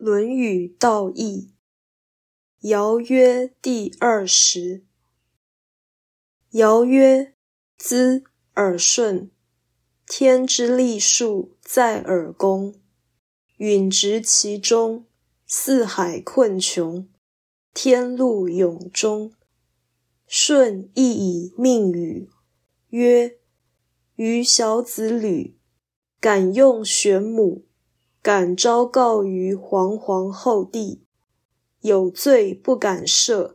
论语道义》尧曰：“第二十。尧曰：“资耳顺。天之利数在耳弓，允直其中，四海困穷，天路永终。舜亦以命与，曰：‘余小子履，敢用玄母。’”敢昭告于皇皇后帝，有罪不敢赦，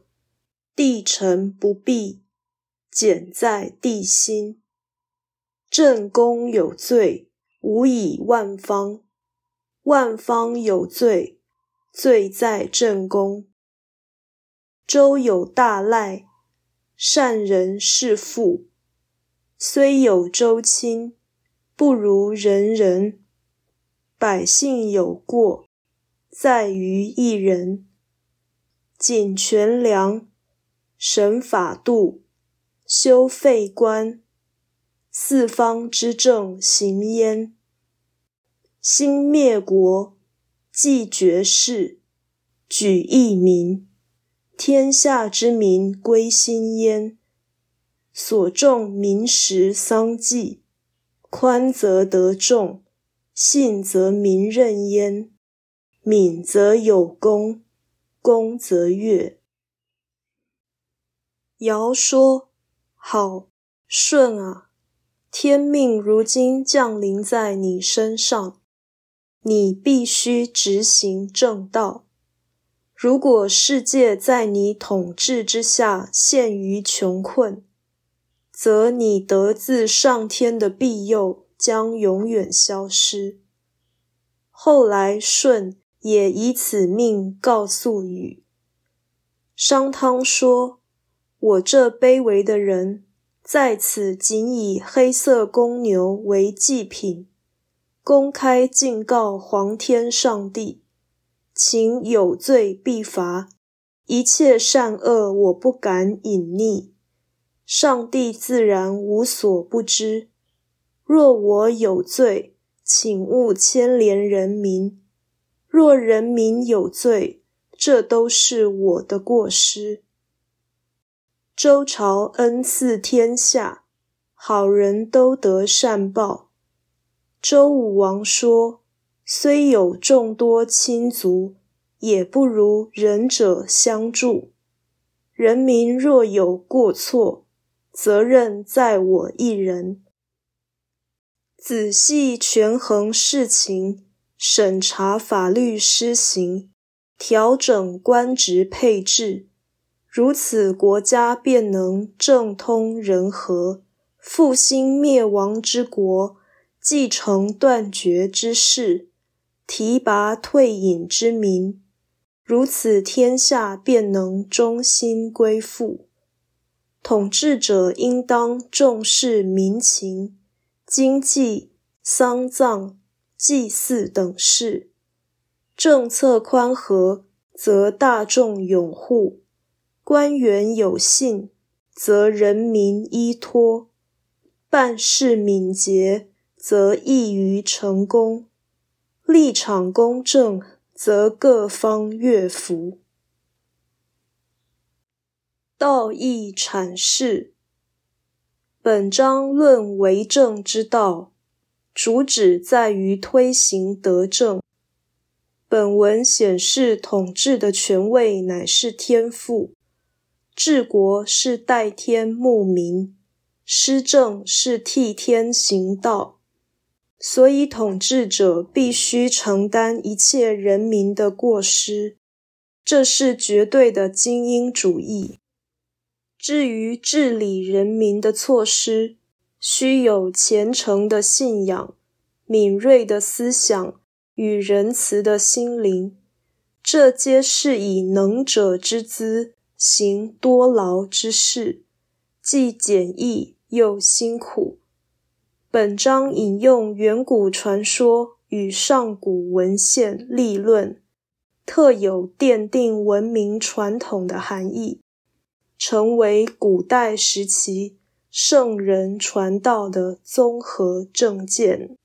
帝臣不避，简在帝心。正宫有罪，无以万方；万方有罪，罪在正宫。周有大赖，善人是父，虽有周亲，不如人人。百姓有过，在于一人。谨权良，审法度，修废官，四方之政行焉。兴灭国，继绝世，举义民，天下之民归心焉。所重民食丧祭，宽则得众。信则民任焉，敏则有功，功则悦。尧说：“好，舜啊，天命如今降临在你身上，你必须执行正道。如果世界在你统治之下陷于穷困，则你得自上天的庇佑。”将永远消失。后来舜也以此命告诉禹。商汤说：“我这卑微的人，在此仅以黑色公牛为祭品，公开敬告皇天上帝，请有罪必罚，一切善恶我不敢隐匿，上帝自然无所不知。”若我有罪，请勿牵连人民；若人民有罪，这都是我的过失。周朝恩赐天下，好人都得善报。周武王说：“虽有众多亲族，也不如仁者相助。人民若有过错，责任在我一人。”仔细权衡事情，审查法律施行，调整官职配置，如此国家便能政通人和，复兴灭亡之国，继承断绝之势，提拔退隐之民，如此天下便能中心归附。统治者应当重视民情。经济、丧葬、祭祀等事，政策宽和，则大众拥护；官员有信，则人民依托；办事敏捷，则易于成功；立场公正，则各方悦服。道义阐释。本章论为政之道，主旨在于推行德政。本文显示，统治的权位乃是天赋，治国是代天牧民，施政是替天行道，所以统治者必须承担一切人民的过失，这是绝对的精英主义。至于治理人民的措施，需有虔诚的信仰、敏锐的思想与仁慈的心灵，这皆是以能者之姿行多劳之事，既简易又辛苦。本章引用远古传说与上古文献立论，特有奠定文明传统的含义。成为古代时期圣人传道的综合证件。